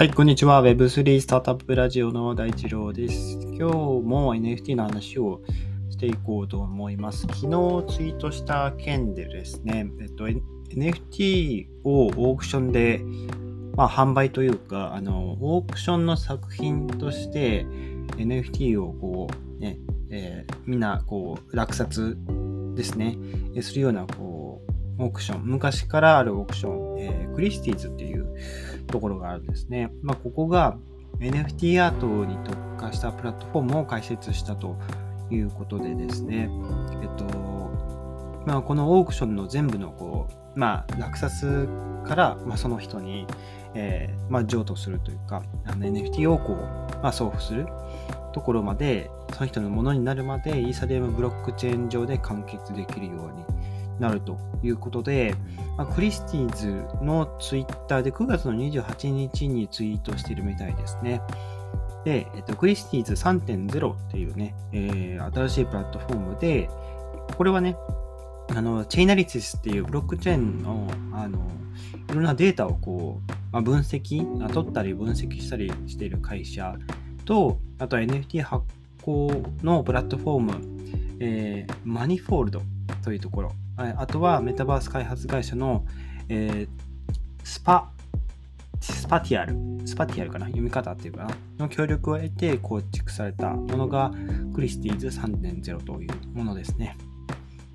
はい、こんにちは。Web3 スタートアップラジオの大一郎です。今日も NFT の話をしていこうと思います。昨日ツイートした件でですね、えっと、NFT をオークションで、まあ、販売というか、あの、オークションの作品として NFT をこう、ね、えー、みんなこう落札ですね、するようなこうオークション、昔からあるオークション、えー、クリスティーズっていうところがあるんですね。まあ、ここが NFT アートに特化したプラットフォームを開設したということでですね、えっと、まあ、このオークションの全部のこう、まあ、落札から、まあ、その人に、えー、まあ、譲渡するというか、あの NFT をこう、まあ、送付するところまで、その人のものになるまで、イーサリアムブロックチェーン上で完結できるようになるということで、まあ、クリスティーズのツイッターで9月の28日にツイートしているみたいですね。で、えっと、クリスティーズ3.0っていうね、えー、新しいプラットフォームで、これはね、あの、チェイナリティスっていうブロックチェーンの、あの、いろんなデータをこう、まあ、分析、取ったり分析したりしている会社と、あとは NFT 発行のプラットフォーム、えー、 Manifold というところ、あとはメタバース開発会社の、えー、スパ、 Spatial、Spatialかな？読み方っていうかな？の協力を得て構築されたものがクリスティーズ3.0というものですね。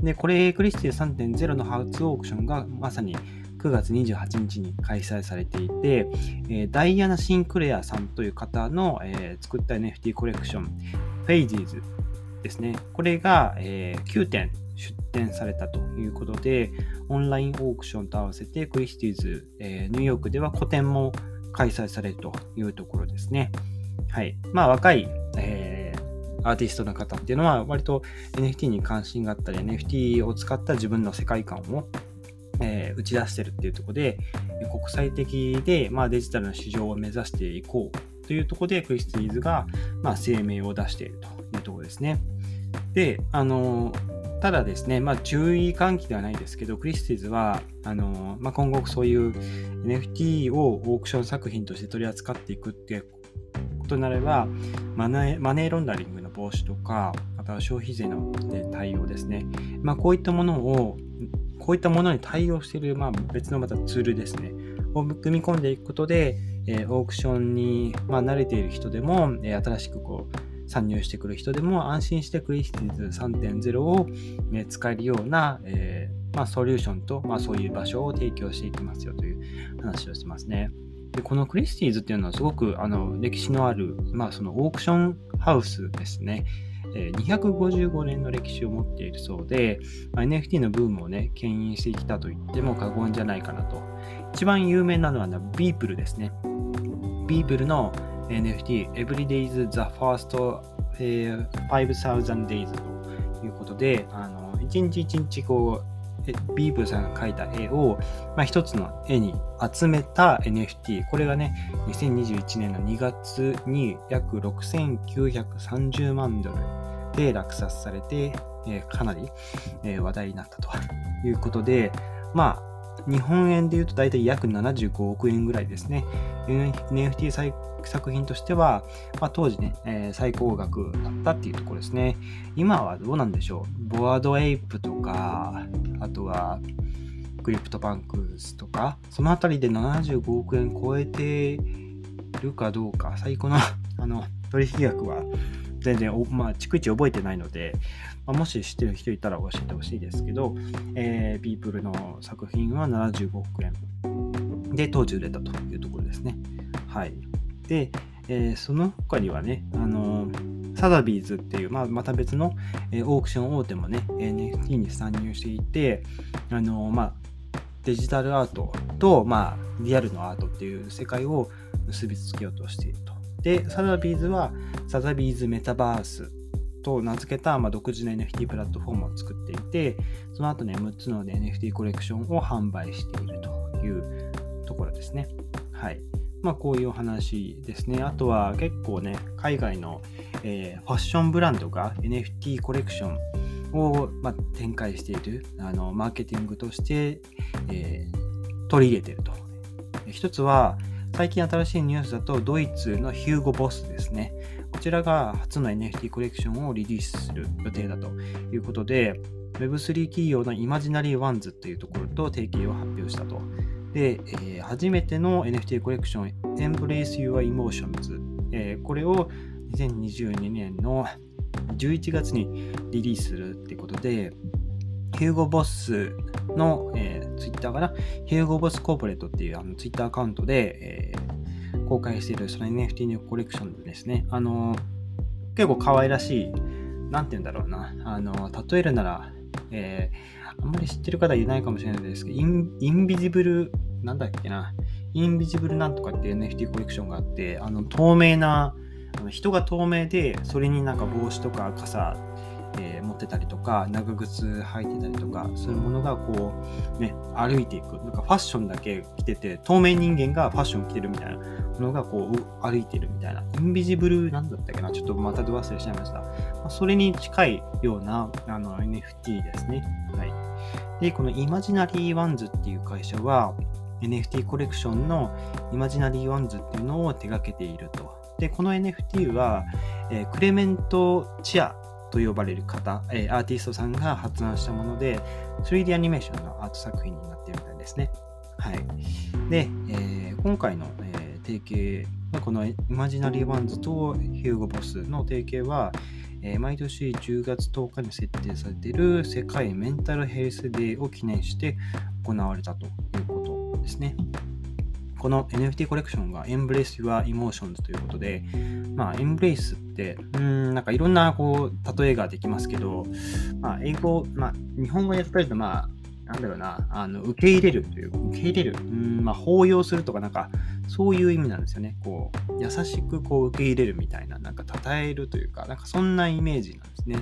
で、これ、クリスティーズ3.0の初オークションがまさに9月28日に開催されていて、え、ダイアナ・シンクレアさんという方の、えー、作った NFT コレクション、フェイジーズですね。これが、えー、9点出展されたということで、オンラインオークションと合わせてクリスティーズ、えー、ニューヨークでは個展も開催されるというところですね。はい。まあ、若い、えー、アーティストの方っていうのは、割と NFT に関心があったり、NFT を使った自分の世界観を、えー、打ち出してるっていうところで、国際的で、まあ、デジタルの市場を目指していこうというところで、クリスティーズが、まあ、声明を出しているというところですね。で、あのただですね、まあ、注意喚起ではないですけど、クリスティーズは、あのまあ、今後そういう NFT をオークション作品として取り扱っていくってことになれば、マネーロンダリングの防止とか、あとは消費税の対応ですね。まあ、こういったものを、こういったものに対応している、まあ、別のまたツールですね、を組み込んでいくことで、えー、オークションに、まあ、慣れている人でも、えー、新しくこう、参入してくる人でも安心してクリスティーズ3.0を、使えるような、えー、まあ、ソリューションと、まあ、そういう場所を提供していきますよという話をしますね。でこのクリスティーズっていうのはすごくあの歴史のある、まあ、そのオークションハウスですね。255年の歴史を持っているそうで、NFT のブームをね、牽引してきたと言っても過言じゃないかなと。一番有名なのはビープルですね。ビープルの NFT Every Day is the First、5000 Days ということで、あの一日一日こう、ビーブさんが描いた絵を、まあ、一つの絵に集めた NFT。これがね、2021年の2月に約6930万ドルで落札されて、えー、かなり、えー、話題になったということで、まあ、日本円で言うと大体約75億円ぐらいですね。NFT 作品としては、まあ、当時ね、えー、最高額だったっていうところですね。今はどうなんでしょう？ Bored Ape とか、あとは、 CryptoPunks とか、そのあたりで75億円超えてるかどうか、最高のあの取引額は全然、まあ、逐一覚えてないので、まあ、もし知ってる人いたら教えてほしいですけど、えー、ビープルの作品は75億円で当時売れたというところですね。はい。で、えー、その他にはね、あのー、サザビーズっていう、まあ、また別の、えー、オークション大手もね、NFT に参入していて、あのまあ、デジタルアートと、まあ、リアルのアートっていう世界を結びつけようとしていると。で、サザビーズは、サザビーズメタバースと名付けた、まあ、独自の NFT プラットフォームを作っていて、その後ね、6つの、ね、NFT コレクションを販売しているというところですね。はい。まあ、こういうお話ですね。あとは結構ね、海外の、えー、ファッションブランドが NFT コレクションを、まあ、展開しているあのマーケティングとして、えー、取り入れていると。一つは、最近新しいニュースだと、ドイツのヒューゴ・ボスですね。こちらが初の NFT コレクションをリリースする予定だということで、Web3 企業のイマジナリーワンズというところと提携を発表したと。で、えー、初めての NFT コレクション、Embrace Your Emotions、えー、これを2022年の11月にリリースするってことで、ヒューゴボスの、えー、ツイッターかな、ヒューゴボスコーポレートっていうあのツイッターアカウントで、えー、公開しているその NFT のコレクションですね。あの結構可愛らしい、なんて言うんだろうな。あの例えるなら、えー、あんまり知ってる方いないかもしれないですけど、インインビジブル、なんだっけな、インビジブルなんとかっていう NFT コレクションがあって、あの透明な、人が透明で、それになんか帽子とか傘、えー、持ってたりとか、長靴履いてたりとか、そういうものがこう、ね、歩いていく。なんかファッションだけ着てて、透明人間がファッション着てるみたいなものがこう歩いてるみたいな。インビジブルなんだったっけな？ちょっとまたど忘れしちゃいました。まあ、それに近いようなあの NFT ですね。はい。で、この Imaginary Ones っていう会社は、NFT コレクションの Imaginary Ones っていうのを手掛けていると。で、この NFT は、えー、 Clement Chia と呼ばれる方、え、アーティストさんが発案したもので、3D アニメーションのアート作品になっているみたいですね。はい。で、えー、今回の、えー、提携、この Imaginary Ones と HUGO BOSS の提携は、えー、毎年10月10日に設定されている世界メンタルヘルスデーを記念して行われたということですね。この NFT コレクションが Embrace Your Emotions ということで、まあ、Embrace って、うん、なんかいろんなこう、例えができますけど、まあ、英語、まあ、日本語で例えると、まあ、なんだろうな、あの受け入れるという、受け入れる、うんまあ、包容するとか、なんか、そういう意味なんですよね。こう、優しくこう受け入れるみたいな、なんか、称えるというか、なんか、そんなイメージなんですね。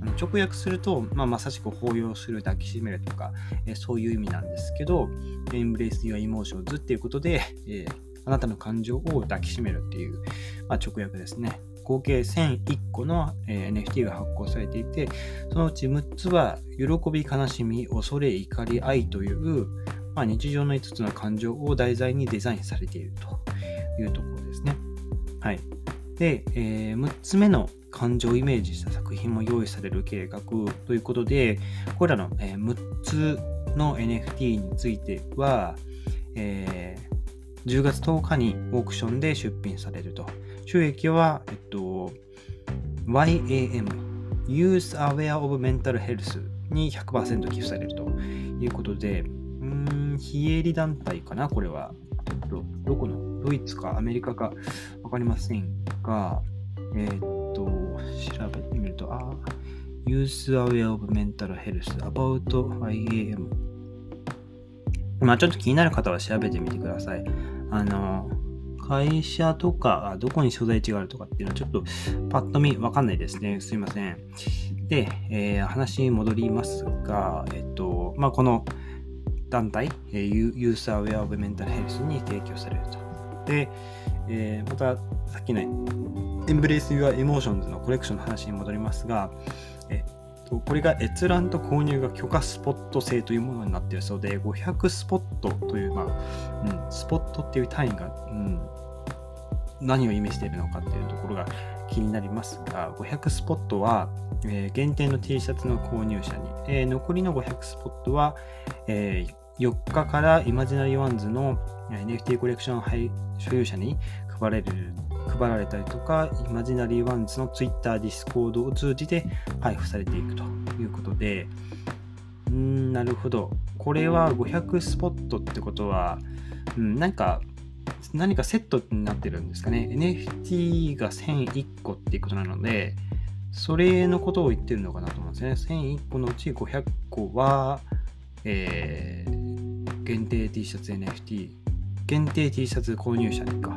あの直訳すると、まあ、まさしく包容する、抱きしめるとか、えそういう意味なんですけど、Embrace Your Emotions っていうことで、えー、あなたの感情を抱きしめるっていう、まあ、直訳ですね。合計1001個の、え NFT が発行されていて、そのうち6つは、喜び、悲しみ、恐れ、怒り、愛という、まあ、日常の5つの感情を題材にデザインされているというところですね。はい。で、えー、6つ目の感情をイメージした作品も用意される計画ということで、これらの、え、6つの NFT については、えー、10月10日にオークションで出品されると。収益は、えっと、YAM、Youth Aware of Mental Health に100%寄付されるということで、うーん、非営利団体かな、これは。ちょっと、どこの、ドイツかアメリカかわかりませんが、え、っと、調べてみると、あ、Youth Aware of Mental Health About YAM。まあちょっと気になる方は調べてみてください。あの、会社とか、どこに所在地があるとかっていうのはちょっとパッと見わかんないですね。すいません。で、えー、話に戻りますが、えっと、まあ、この団体、ユーサーウェアオブメンタルヘルスに提供されると。で、えー、またさっきの Embrace Your Emotions のコレクションの話に戻りますが、えっとこれが閲覧と購入が許可スポット制というものになっているそうで、500スポットという、まあ、うん、スポットっていう単位が、うん、何を意味しているのかっていうところが気になりますが、500スポットは、えー、限定の T シャツの購入者に、えー、残りの500スポットは、えー、4日からイマジナリーワンズの NFT コレクション所有者に配られる配られたりとか、 Imaginary Ones の Twitter、Discord を通じて配布されていくということで、うん、なるほど。これは500スポットってことは、うん、なんか何かセットになってるんですかね。NFT が1001個っていうことなので、それのことを言ってるのかなと思うんですね。1001個のうち500個は、えー、限定 T シャツ NFT、限定 T シャツ購入者にか。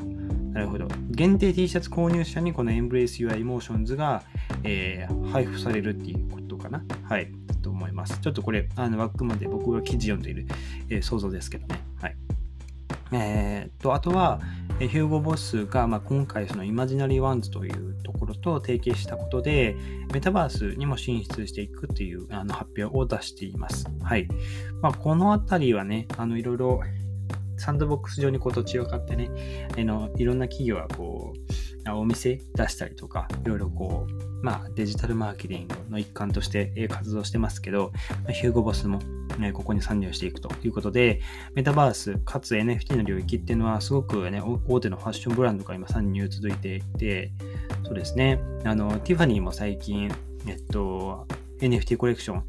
なるほど。限定 T シャツ購入者にこの Embrace Your Emotions が、えー、配布されるっていうことかな。はい。と思います。ちょっとこれ、あの、枠まで僕が記事読んでいる、えー、想像ですけどね。えー、とあとは、ヒューゴボスが、まあ、今回そのイマジナリーワンズというところと提携したことで、メタバースにも進出していくというあの発表を出しています。はい。まあ、このあたりはね、あのいろいろサンドボックス上にこう土地を買ってね、あのいろんな企業はこう、お店出したりとか、いろいろこう、まあデジタルマーケティングの一環として活動してますけど、ヒューゴボスも、ここに参入していくということで、メタバースかつ NFT の領域っていうのはすごくね、大手のファッションブランドが今参入続いていて、そうですね、あの、ティファニーも最近、えっと、NFT コレクション、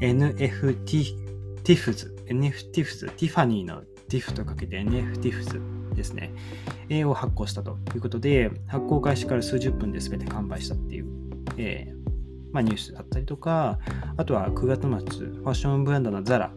NFTiffs、NFTiffs、ティファニーのティフとかけて NFTIFS ですね。絵を発行したということで、発行開始から数十分で全て完売したっていう、えーまあ、ニュースだったりとか、あとは9月末、ファッションブランドのザラ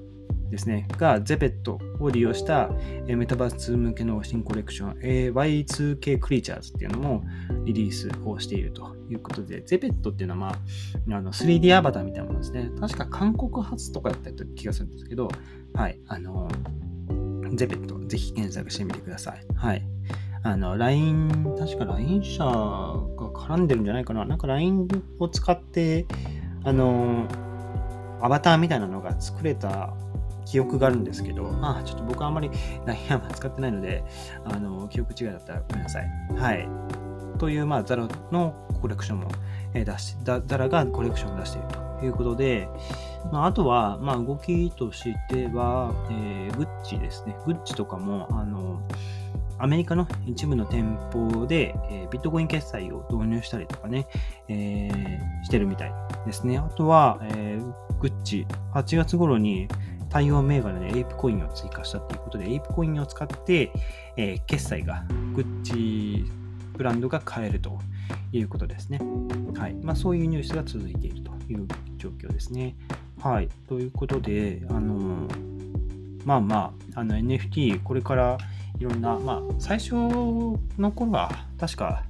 ですね、がゼペットを利用したメタバース向けの新コレクション Y2K クリーチャーズっていうのもリリースをしているということで、ゼペットっていうのは、まあ、あの 3D アバターみたいなものですね。確か韓国発とかだった気がするんですけど、はい、あの、ゼペット、ぜひ検索してみてください。はい。あの、LINE、確か LINE 社が絡んでるんじゃないかな。なんか LINE を使って、あの、アバターみたいなのが作れた記憶があるんですけど、まあ、ちょっと僕はあんまり LINE は使ってないので、あの、記憶違いだったらごめんなさい。はい。という、まあ、ザラのコレクションも、出し、て、ザラがコレクションを出しているということで、まあ、あとは、まあ、動きとしては、えー、グッチですね。グッチとかも、あの、アメリカの一部の店舗で、えー、ビットコイン決済を導入したりとかね、えー、してるみたいですね。あとは、えー、グッチ、8月頃に対応銘柄で ApeCoin を追加したということで、 ApeCoin を使って、えー、決済がグッチブランドが買えるということですね。はい。まあ、そういうニュースが続いているという状況ですね。はい。ということで、あのまあまあ、あの NFT、これからいろんな、まあ、最初の頃は、確か、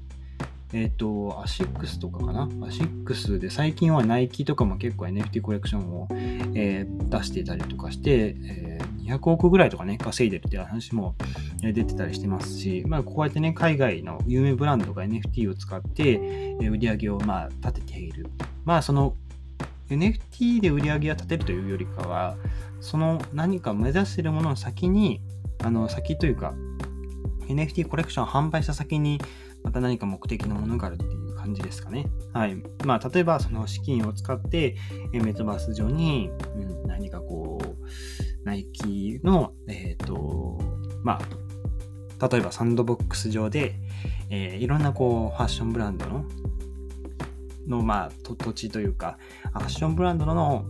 えっ、ー、と、アシックスとかかな？アシックスで最近はナイキとかも結構 NFT コレクションを、えー、出していたりとかして、えー、200億ぐらいとかね、稼いでるっていう話も出てたりしてますし、まあ、こうやってね、海外の有名ブランドが NFT を使って、売り上げをまあ立てている。まあ、その NFT で売り上げを立てるというよりかは、その何か目指しているものの先に、あの先というか、NFT コレクションを販売した先に、また何か目的のものがあるっていう感じですかね。はい。まあ、例えばその資金を使って、メタバース上に、うん、何かこう、ナイキの、えっ、ー、と、まあ、例えばサンドボックス上で、えー、いろんなこう、ファッションブランドの、の、まあ、土地というか、ファッションブランドの、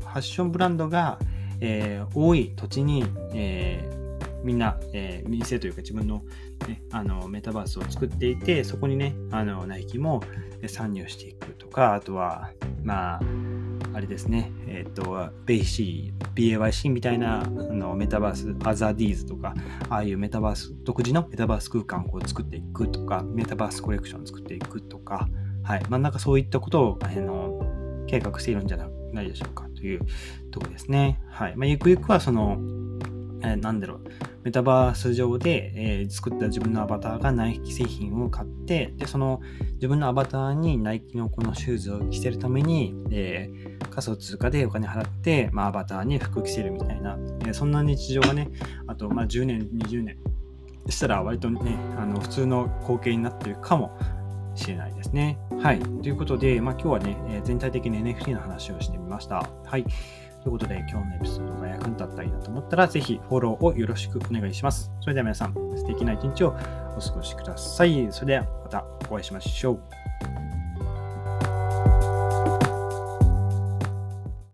ファッションブランドが、えー、多い土地に、えー、みんな、えー、店というか自分の,、ね、あのメタバースを作っていて、そこにね、あのナイキも参入していくとか、あとは、まあ、あれですね、えっ、と、ベイシー、BAYC みたいなあのメタバース、アザディーズとか、ああいうメタバース、独自のメタバース空間を作っていくとか、メタバースコレクションを作っていくとか、はい。まあ、なんかそういったことを、あの計画しているんじゃないでしょうかというところですね。はい。まあ、ゆくゆくはその、えー、なんだろう、メタバース上で、えー、作った自分のアバターがナイキ製品を買って、で、その自分のアバターにナイキのこのシューズを着せるために、えー、仮想通貨でお金払って、まあ、アバターに服着せるみたいな、えー、そんな日常がね、あと、まあ、10年、20年したら割とね、あの普通の光景になってるかもしれないですね。はい。ということで、まあ、今日はね、え全体的に NFT の話をしてみました。はい。ということで、今日のエピソードが役に立ったりだと思ったら、ぜひフォローをよろしくお願いします。それでは皆さん、素敵な一日をお過ごしください。それではまたお会いしましょう。